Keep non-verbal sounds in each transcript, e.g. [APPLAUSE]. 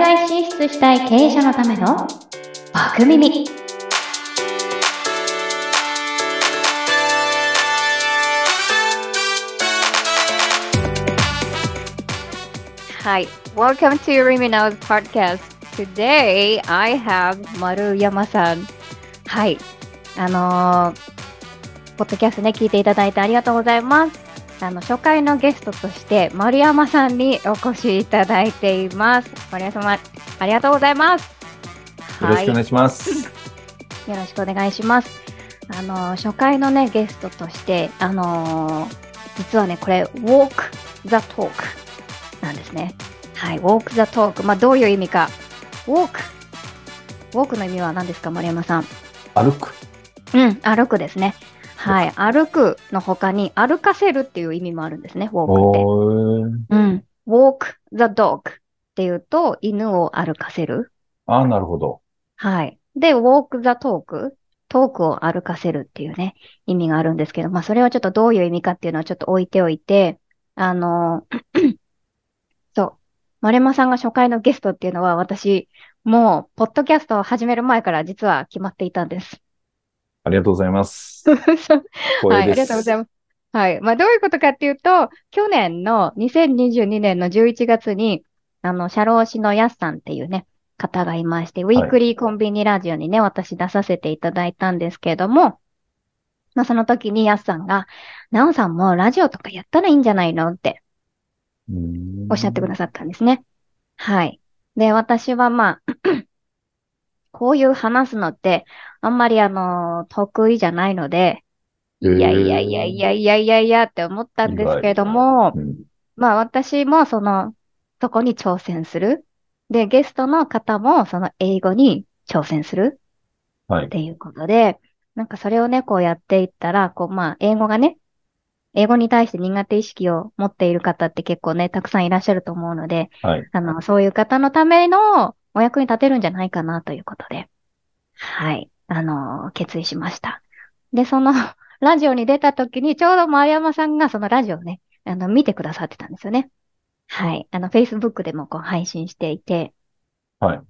外進出したい経営者のためのバク耳。Hi, welcome to Rimina's podcast. Today I have 丸山さん。はい。あのー、ポッドキャストね、聞いていただいてありがとうございます。あの、初回のゲストとして丸山さんにお越しいただいています。丸山様、ありがとうございます。よろしくお願いします。よろしくお願いします。あの、初回のね、ゲストとして、あのー実はね、これ、Walk the Talk なんですね。はい、Walk the Talk。まあ、どういう意味か。Walk。Walk の意味は何ですか、丸山さん？歩く。うん、歩くですね。はい、歩くの他に、歩かせるっていう意味もあるんですね、Walk って。おー。うん。walk the dog っていうと、犬を歩かせる。ああ、なるほど。はい。で、walk the talk トークを歩かせるっていうね、意味があるんですけど、まあ、それはちょっとどういう意味かっていうのはちょっと置いておいて、あの、[CLEARS THROAT] そう。丸山さんが初回のゲストっていうのは、私、もう、ポッドキャストを始める前から実は決まっていたんです。ありがとうございます。[LAUGHS] はい、あ。りがとうございます。はい。まあ、どういうことかっていうと、去年の2022年の11月に、あの、社労士のやすさんっていうね、方がいまして、ウィークリーコンビニラジオにね、私出させていただいたんですけれども、まあ、その時にやすさんが、なおさんもラジオとかやったらいいんじゃないの？っておっしゃってくださったんですね。はい。で、私はまあ、こういう話すのって、あんまりあの、得意じゃないので、いやいやいやいやいやいやいやって思ったんですけれども、うんまあ私もその、そこに挑戦する。で、ゲストの方もその英語に挑戦するはいっ。ていうことで、なんかそれをね、こうやっていったら、こうまあ英語がね、英語に対して苦手意識を持っている方って結構ね、たくさんいらっしゃると思うので、はい。あの、そういう方のためのお役に立てるんじゃないかなということで、はい、あの、決意しました。で、その、[LAUGHS] ラジオに出た時に、ちょうど丸山さんがそのラジオをね、あの、見てくださってたんですよね。はい。あの、Facebook でもこう配信していて、はい。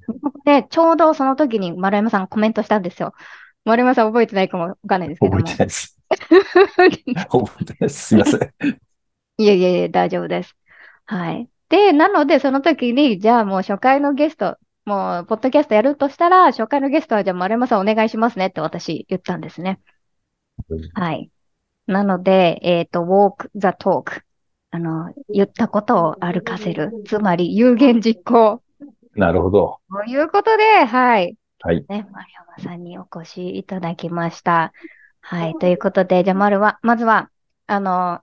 で、ちょうどその時に丸山さんがコメントしたんですよ。丸山さん覚えてないかもわかんないですけども。覚えてないです。[LAUGHS] 覚えてないです。すいません。いえいえいえ、大丈夫です。はい。で、なので、その時に、じゃあもう初回のゲスト、もう、ポッドキャストやるとしたら、初回のゲストは、じゃあ丸山さんお願いしますねって私言ったんですね。はい。なので、えっと、walk the talk。あの、言ったことを歩かせる。つまり、有言実行。なるほど。ということで、はい。はい。ね、丸山さんにお越しいただきました。はい。ということで、じゃあ、丸は、まずは、あの、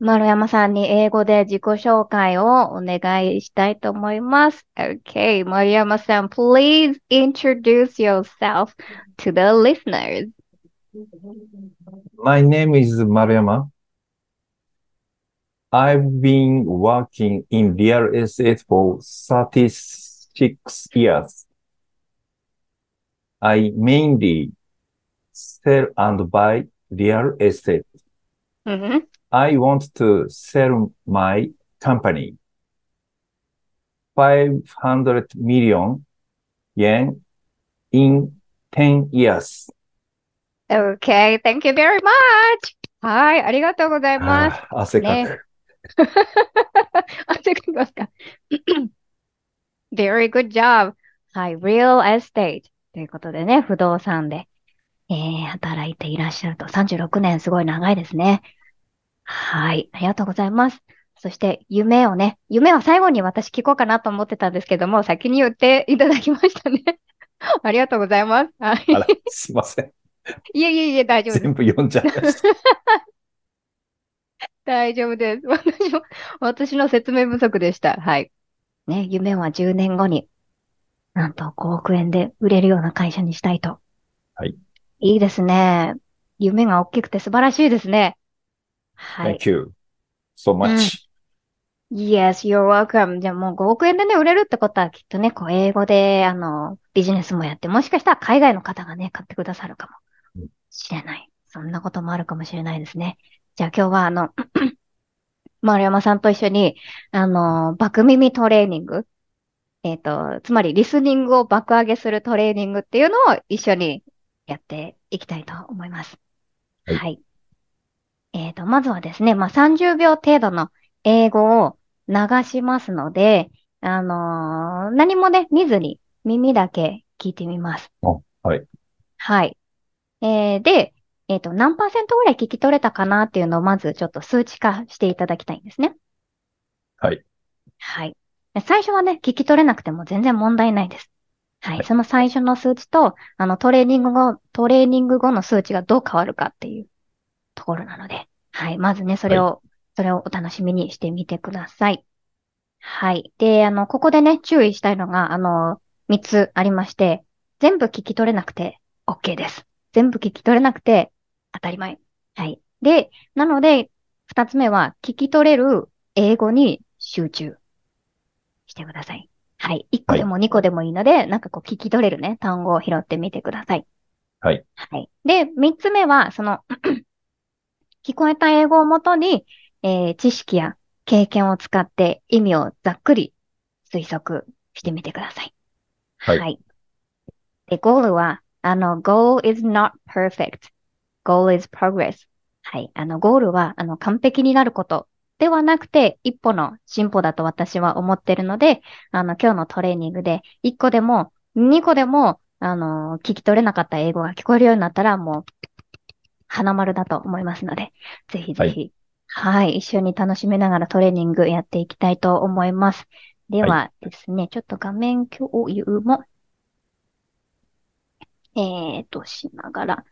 丸山さんに英語で自己紹介をお願いしたいと思います。Okay, 丸山さん、please introduce yourself to the listeners. My name is Maruyama. I've been working in real estate for 36 years. I mainly sell and buy real estate. うんふん I want to sell my company 500 million yen in 10 years. Okay, thank you very much. はい、ありがとうございます。あー汗かねく。汗かきますか ?Very good job. はい、real estate ということでね、不動産で、えー、働いていらっしゃると36年すごい長いですね。はい、ありがとうございます。そして夢をね、夢は最後に私聞こうかなと思ってたんですけども、先に言っていただきましたね。[LAUGHS] ありがとうございます。はいあら、すいません。いえいえいえ、大丈夫です。全部読んじゃいました。[LAUGHS] 大丈夫です。私も、私の説明不足でした。はい。ね、夢は10年後に、なんと5億円で売れるような会社にしたいと。はい。いいですね。夢が大きくて素晴らしいですね。はい。Thank you so much. Yes, you're welcome. じゃあもう5億円でね、売れるってことはきっとね、こう英語で、あの、ビジネスもやって、もしかしたら海外の方がね、買ってくださるかもうんしれない。そんなこともあるかもしれないですね。じゃあ今日はあの、[CLEARS THROAT] 丸山さんと一緒に、あの、バク耳トレーニングえっ、と、つまりリスニングを爆上げするトレーニングっていうのを一緒にやっていきたいと思います。はいはい。えっ、と、まずはですね、まあ、30秒程度の英語を流しますので、あのー何もね、見ずに耳だけ聞いてみます。あはい。はい。えーで、えっ、と、何パーセントぐらい聞き取れたかなっていうのをまずちょっと数値化していただきたいんですね。はい。はい。で最初はね、聞き取れなくても全然問題ないです。はい。その最初の数値と、あの、トレーニング後、トレーニング後の数値がどう変わるかっていうところなので、はい。まずね、それを、それをお楽しみにしてみてください。はい。で、あの、ここでね、注意したいのが、あの、3つありまして、全部聞き取れなくて OK です。全部聞き取れなくて当たり前。はい。で、なので、2つ目は、聞き取れる英語に集中してください。はい。1個でも2個でもいいので、なんかこう聞き取れるね、単語を拾ってみてください。はい。はい。で、3つ目は、その、聞こえた英語をもとに、えー知識や経験を使って意味をざっくり推測してみてください。はいで、ゴールは、あの、goal is not perfect. goal is progress. はい。あの、ゴールは、あの、完璧になることではなくて、一歩の進歩だと私は思ってるので、あの、今日のトレーニングで、1個でも、2個でも、あの、聞き取れなかった英語が聞こえるようになったら、もう、花丸だと思いますので、ぜひぜひ、はい、一緒に楽しめながらトレーニングやっていきたいと思います。ではですね、ちょっと画面共有も、えーと、しながら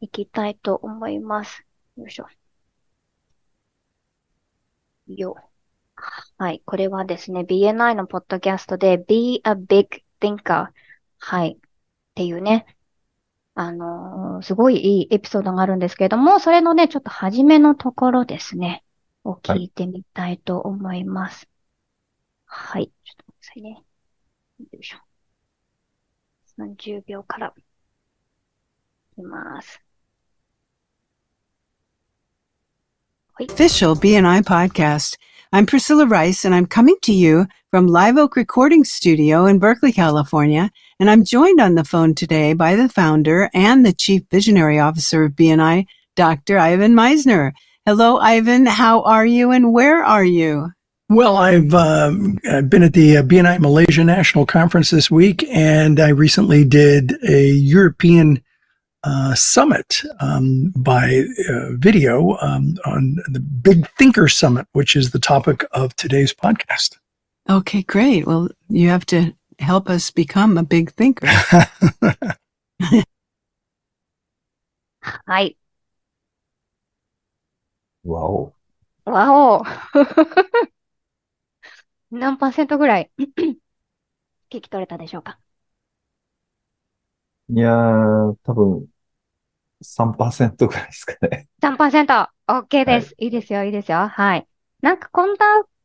いきたいと思います。よいしょ。よ。はい。これはですね、BNI のポッドキャストで Be a Big Thinker。はい。っていうね、あのすごいいいエピソードがあるんですけれども、それのね、ちょっと初めのところですね、を聞いてみたいと思います。はい。ちょっと待ってくださいね。よいしょ。30秒から。いきます。official BNI podcast. I'm Priscilla Rice and I'm coming to you from Live Oak Recording Studio in Berkeley, California. And I'm joined on the phone today by the founder and the chief visionary officer of BNI, Dr. Ivan Meisner. Hello, Ivan. How are you and where are you? Well, I've I've been at the uh, BNI Malaysia National Conference this week, and I recently did a European uh, summit um, by uh, video um, on the Big Thinker Summit, which is the topic of today's podcast. Okay, great. Well, you have to help us become a big thinker. はい。わお。わお何パーセントぐらい [CLEARS THROAT] 聞き取れたでしょうか？いやー、多分、3%ぐらいですかね。?3%! OK です。いいですよ、いいですよ。はい。なんかこんな、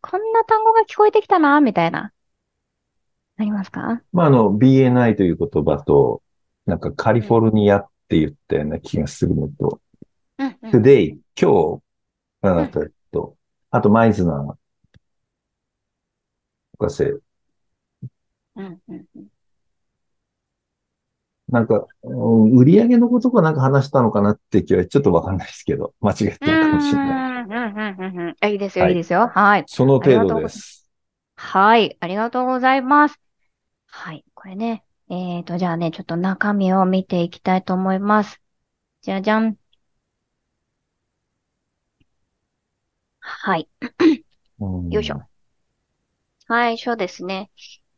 こんな単語が聞こえてきたな、みたいな。ありますか？まあ、あの、BNI という言葉と、なんかカリフォルニアって言ったような気がするのと、う today、今日、あなたと、あと、マイズナー、博士、うん、うんうん。なんか、うん売り上げのことかなんか話したのかなって気はちょっとわかんないですけど、間違ってるかもしれない。うん、うん、うん、うん。あいいですよ、はいいいですよ。はい。その程度です。はい。ありがとうございます。はい。これね。えーと、じゃあね、ちょっと中身を見ていきたいと思います。じゃじゃん。はい。うんよいしょ。最初ですね。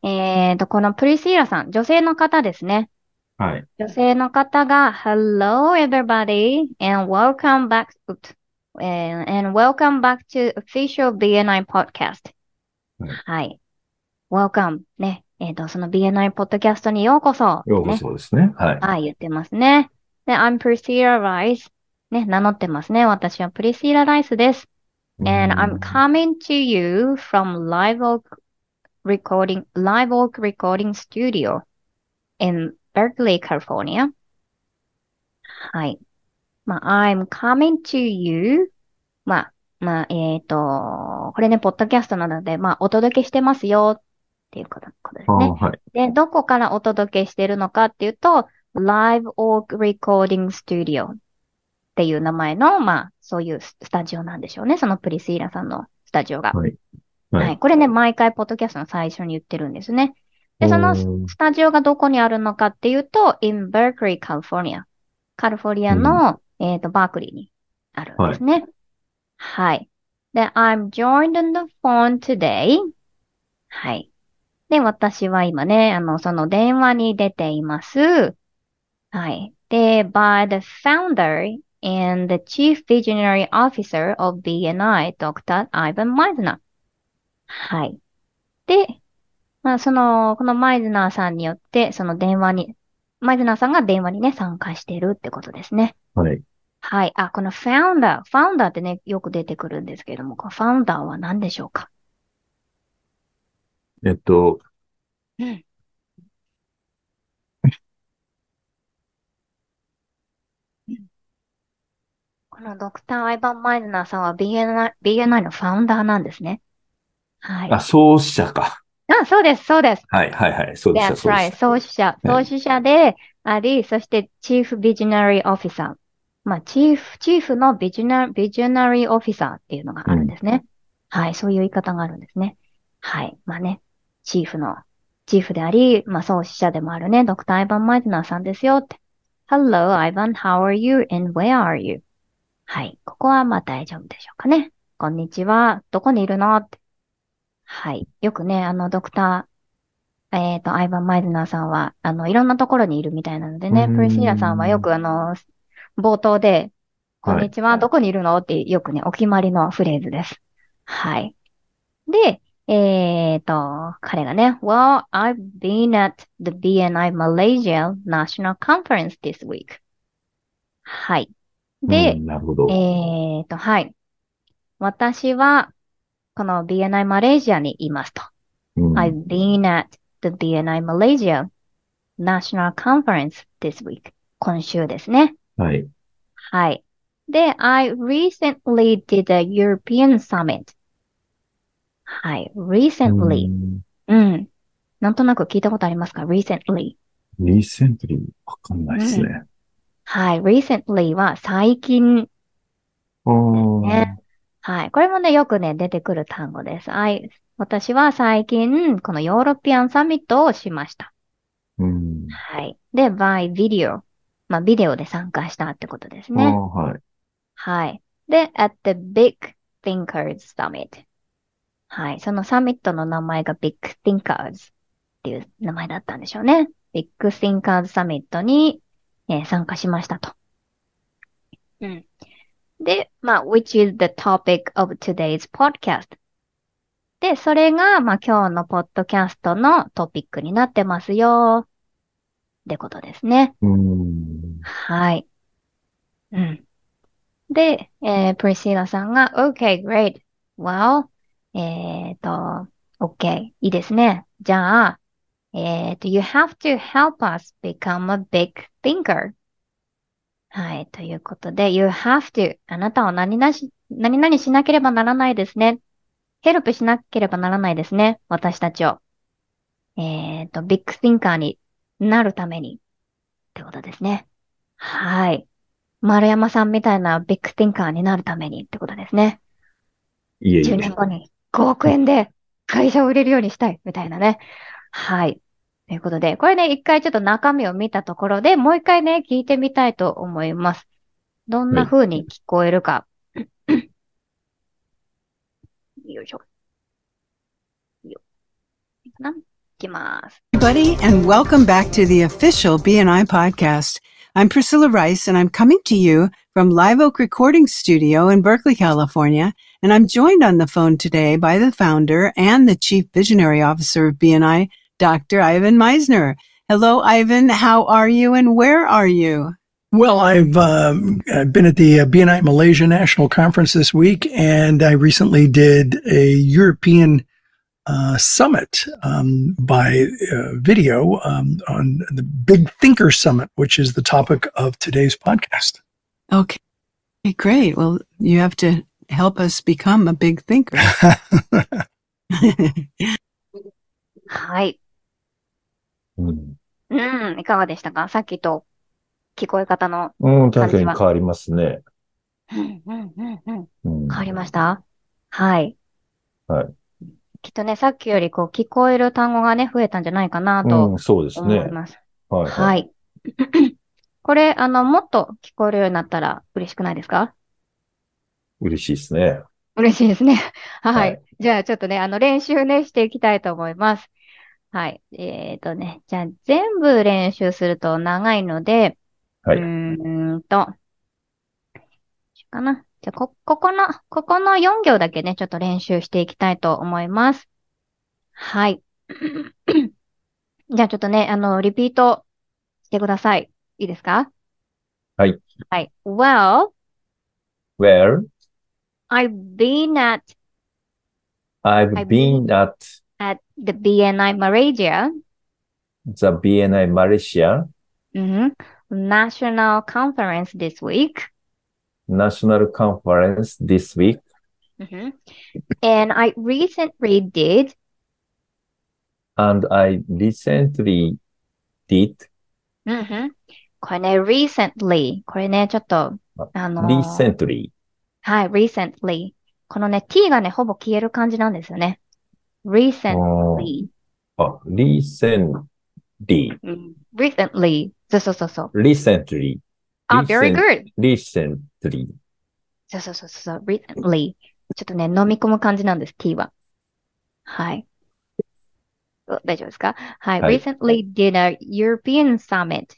えーと、このプリシーラさん、女性の方ですね。はい。女性の方が、Hello everybody and welcome back to, and, and welcome back to official BNI podcast. はいはい。welcome ね。えっ、と、その BNI ポッドキャストにようこそ。ようこね。そですね。はい。はい、言ってますね。で、I'm Priscilla Rice. ね、名乗ってますね。私はプリシーラ・ライスです。And うん I'm coming to you from Live Oak Recording, Live Oak Recording Studio in Berkeley, California. はい。まあ、I'm coming to you. まあ、まあ、えっと、これね、ポッドキャストなので、まあ、お届けしてますよっっていうことですね。はい。で、どこからお届けしているのかっていうと、Live Oak Recording Studio っていう名前の、まあ、そういうスタジオなんでしょうね。そのプリスイラさんのスタジオが。はい。は。はいい。これね、毎回、ポッドキャストの最初に言ってるんですね。で、そのスタジオがどこにあるのかっていうと、in Berkeley, California。カリフォルニアの、えっと、バークリーにあるんですね。はい。はいで、I'm joined on the phone today. はい。で、私は今ね、あの、その電話に出ています。はい。で、by the founder and the chief visionary officer of BNI, Dr. Ivan Meisner. はい。で、まあ、その、このマイズナーさんによって、その電話に、マイズナーさんが電話にね、参加しているってことですね。はい。はい。あ、このファウンダー、ファウンダーってね、よく出てくるんですけれども、このファウンダーは何でしょうか？えっと、うん。[LAUGHS] このドクター・アイバン・マイズナーさんは BNI, BNI のファウンダーなんですね。はい。あ、創始者か。あ、そうです、そうです。はい、はい、はい。そうでした、That's そうで right. した。創始者、はい創始者であり、そしてチーフまあ、チーフ、チーフのビジョナ、ビジョナリーオフィサーっていうのがあるんですね。はい、そういう言い方があるんですね。はい。まあね、チーフの、チーフであり、まあ、創始者でもあるね、ドクター・アイバン・マイズナーさんですよって。Hello, Ivan, how are you and where are you? はい。ここはまあ大丈夫でしょうかね。こんにちは。どこにいるのって。はい。よくね、あの、ドクター、えっと、アイバン・マイズナーさんは、あの、いろんなところにいるみたいなのでね、うーんプリシーラさんはよくあの、冒頭で、こんにちは、どこにいるのってよくね、お決まりのフレーズです。はい。で、えっと、彼がね、Well, I've been at the BNI Malaysia National Conference this week. はい。で、うんなるほど。えっと、はい。私は、この BNI マレーシアにいますと。うん I've been at the BNI Malaysia National Conference this week. 今週ですね。はい。はい。で、I recently did a European Summit. はい。recently. うん。なんとなく聞いたことありますか ?recently. リーセントリー、わかんないですね。はい。recently は最近ねはい。これもね、よくね、出てくる単語です。I、私は最近、このヨーロピアンサミットをしました。うん。はい。で、by video。まあ、ビデオで参加したってことですね。はい。はい。で、at the Big Thinkers Summit。はい。そのサミットの名前が Big Thinkers っていう名前だったんでしょうね。Big Thinkers Summit に、えー参加しましたと。うん。で、まあ、which is the topic of today's podcast. で、それが、まあ、今日のポッドキャストのトピックになってますよ。ってことですね。うん。はい。うん。で、えー、プリシーラさんが、OK, great. Well, えっと、OK. いいですね。じゃあ、えっと、you have to help us become a big thinker? はい。ということで、you have to. あなたは何々し、何々しなければならないですね。ヘルプしなければならないですね。私たちを。えっと、ビッグ thinker になるために。ってことですね。はい。丸山さんみたいなビッグティンカーになるためにってことですね。10いえいえ年。後に5億円で会社を売れるようにしたいみたいなね。はい。ということで、これね、一回ちょっと中身を見たところでもう一回ね、聞いてみたいと思います。どんな風に聞こえるか。よいしょ。よいいかないきます。 everybody, and welcome back to the official BNI podcast. I'm Priscilla Rice, and I'm coming to you from Live Oak Recording Studio in Berkeley, California. And I'm joined on the phone today by the founder and the chief visionary officer of BNI, Dr. Ivan Meisner. Hello, Ivan. How are you, and where are you? Well, I've um, I've been at the uh, BNI Malaysia National Conference this week, and I recently did a European uh, summit um, by uh, video um, on the Big Thinker Summit, which is the topic of today's podcast. Okay, great. Well, you have to help us become a big thinker. はい。うん。うん、いかがでしたかさっきと聞こえ方の。うん、確か感じはに変わりますね。うん、うん、うん、うん。うん。変わりましたはい。はい。 [LAUGHS] きっとね、さっきよりこう聞こえる単語がね、増えたんじゃないかなとうん、そうですね。思います。はい、ははい。い。[LAUGHS] これ、あの、もっと聞こえるようになったら嬉しくないですか？嬉しいですね。嬉しいですね。[LAUGHS] はい。はいじゃあ、ちょっとね、あの、練習ね、していきたいと思います。はい。えっとね、じゃあ、全部練習すると長いので、はいうーんと、かな。じゃあ、こ、ここの、ここの4行だけね、ちょっと練習していきたいと思います。はい。じゃあ、ちょっとね、あの、リピートしてください。いいですかはい。はい。Well, Well, I've been at, I've I've been at at the BNI Malaysia the BNI Malaysia mhm, National Conference this week. National Conference this week, Mhm. And I recently did, and I recently did, うんこれね、recently。これね、ちょっと、あのー recently, はい、recently。このね、t がね、ほぼ消える感じなんですよね。recently。あ、recently, うん recently。そうそうそうそう。 recently, あ、very recent- good。 recently, そうそうそうそう、recently。ちょっとね、飲み込む感じなんです、t は。はい。お大丈夫ですかはい。はい recently did a European summit.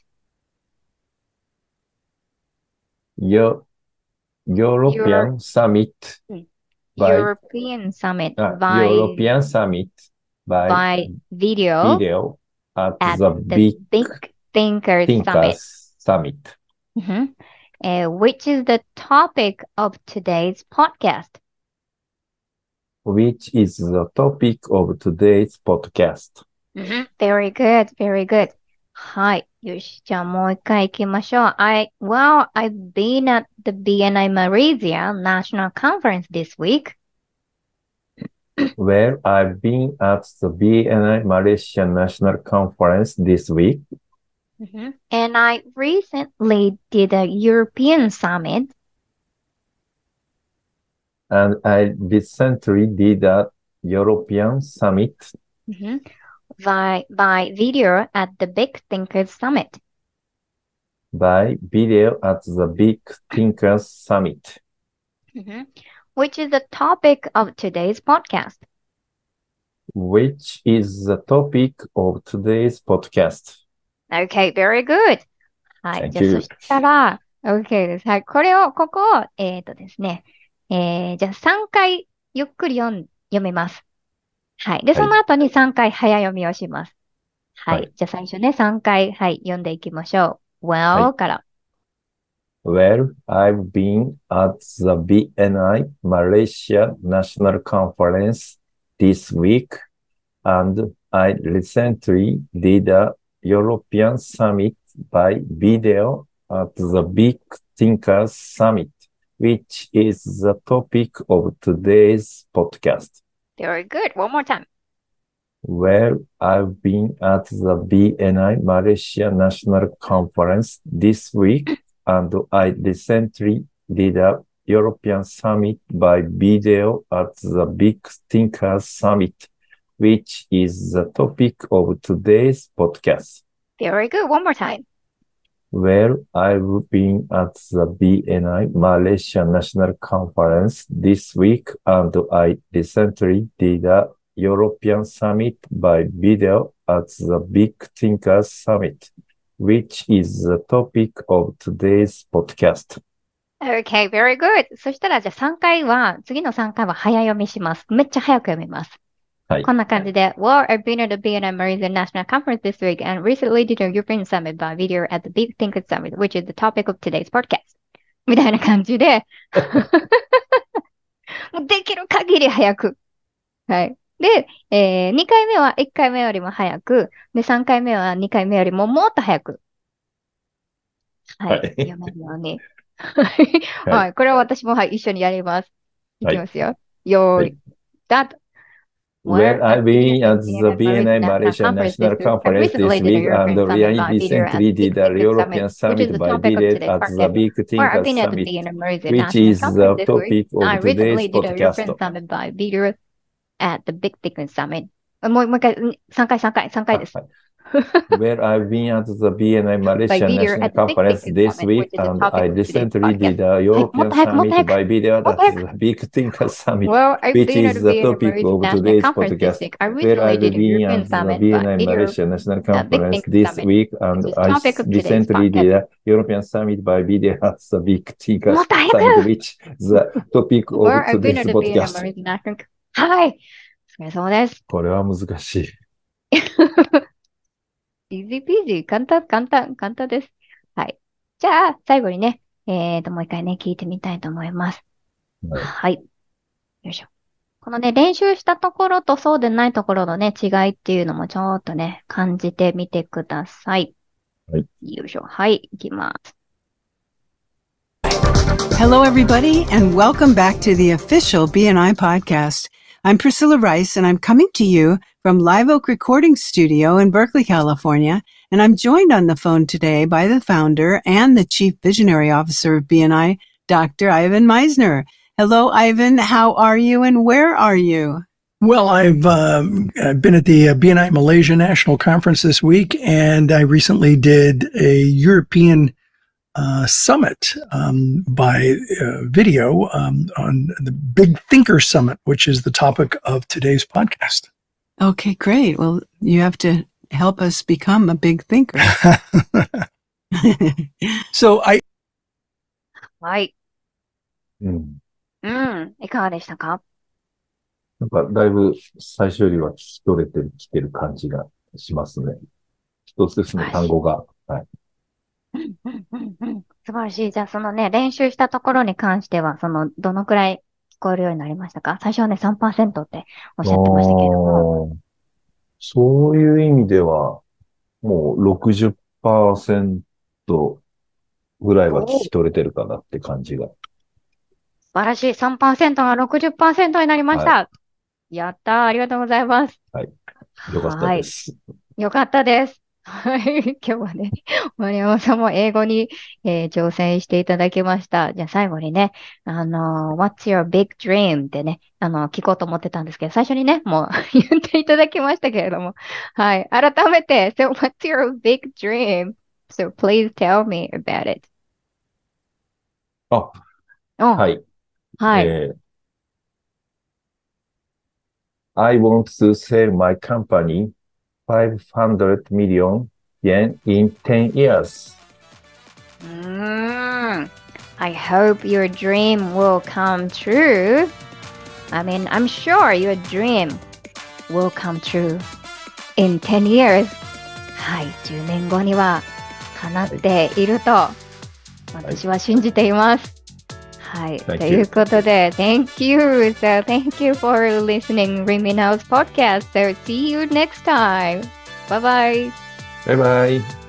Eu- European Summit by, European summit あ by, European Summit by by video, video at at the the Big Think Thinkers Summit. Thinkers Summit, Mhm. Uh, which is the topic of today's podcast. which is the topic of today's podcast. Very good, very good. はい。よし。じゃあもう一回行きましょう。I, well, I've been at the BNI Malaysia National Conference this week. Well, I've been at the BNI Malaysia National Conference this week, Mm-hmm. And I recently did a European summit. and I recently did a European Summit mm-hmm. by, by video at the Big Thinkers Summit. by video at the Big Thinkers Summit, mm-hmm. Which is the topic of today's podcast. which is the topic of today's podcast. Okay, very good. はい。じゃあ.そしたら、OK です。はい。これを、ここを、えっとですね。えー、じゃあ3回ゆっくり読ん、読みます。はい。で、はいその後に3回早読みをします。はい。はいじゃあ最初ね、3回、はい、読んでいきましょう。Well、はから。Well, I've been at the BNI Malaysia National Conference this week, and I recently did a European Summit by video at the Big Thinkers Summit, which is the topic of today's podcast. Very good. One more time. Well, I've been at the BNI Malaysia National Conference this week, [CLEARS THROAT] and I recently did a European Summit by video at the Big Thinkers Summit, which is the topic of today's podcast. Very good. One more time. Well, I've been at the BNI Malaysia National Conference this week, and I recently did a European Summit by video at the Big Thinkers Summit, which is the topic of today's podcast. Okay, very good. そしたら、じゃあ3回は、次の3回は早読みします。めっちゃ早く読みます。 はいこんな感じで、Well, I've been at the BNI Malaysia National Conference this week and recently did a European Summit by video at the Big Thinkers Summit, which is the topic of today's podcast. みたいな感じで、もうできる限り早く。はい。で、えー、2回目は1回目よりも早く、で、3回目は2回目よりももっと早く。はい。はい読めるように。はい。はい。これは私も、はい、一緒にやります。いきますよ。よーい、スタート。Well, I've been at the BNI Malaysia National Conference this week and I recently did a European Summit by video at the Big Thinkers Summit, which is the topic I of recently today's did a European podcast. Summit by video at the Big Thickness Summit. もうもう一回、3回、3回、3回です。 Well, I've been at the BNI Malaysia video National at the Big Conference Thickness this Summit, week which is the and topic I of today's recently did a European もっと早くもっと早 Summit く by video もっと at 早く the Big Thinkers Summit. Well, I've which been at is the the topic BNI of National today's Conference this podcast. week. I Well, recently I've did a been European at the Summit by BNI video Malaysia National Big Conference Thinkers this Summit, week and which is the I topic of today's recently did podcast. a European Summit by video at the Big Thinkers もっと早く Summit, which is the topic of Or I've been today's at the BNI podcast. Malaysia National はい。お疲れ様です。これは難しい。イージーピージー、簡単、簡単、簡単です。はい。じゃあ、最後にね、えーと、もう一回ね、聞いてみたいと思います。はいはい。よいしょ。このね、練習したところとそうでないところのね、違いっていうのもちょっとね、感じてみてください。はい。よいしょ。はい、いきます。Hello, everybody, and welcome back to the official BNI podcast. I'm Priscilla Rice, and I'm coming to you from Live Oak Recording Studio in Berkeley, California. And I'm joined on the phone today by the founder and the chief visionary officer of BNI, Dr. Ivan Meisner. Hello, Ivan. How are you, and where are you? Well, I've I've been at the uh, BNI Malaysia National Conference this week, and I recently did a European uh, summit um, by uh, video um, on the Big Thinker Summit, which is the topic of today's podcast. Okay, great. Well, you have to help us become a big thinker. [LAUGHS] [LAUGHS] so I はい。うん。うん。いかがでしたかなんか、だいぶ最初よりは聞き取れてきてる感じがしますね。一つずつの単語が。はい。 素晴らしい。じゃあ、そのね、練習したところに関しては、その、どのくらい聞こえるようになりましたか？最初はね、3%っておっしゃってましたけれども。そういう意味では、もう60%ぐらいは聞き取れてるかなって感じが。素晴らしい。3%が60%になりました。やったー。ありがとうございます。よかったです。よかったです。はい。[LAUGHS] 今日はね、丸山さんも英語に、えー挑戦していただきました。じゃあ最後にね、あのー What's your big dream? ってね、あの聞こうと思ってたんですけど、最初にね、もう [LAUGHS] 言っていただきましたけれども。はい。改めて、So what's your big dream? So please tell me about it. あ、うんはい。はい。えー I want to sell my company 500 million yen in 10 years. うーん I hope your dream will come true. I mean, I'm sure your dream will come true in 10 years. はい、10年後には叶っていると私は信じています。はい、 Thank ということで、Thank you! So, thank you for listening Remy Now's podcast. So, see you next time. Bye bye! バイバイ。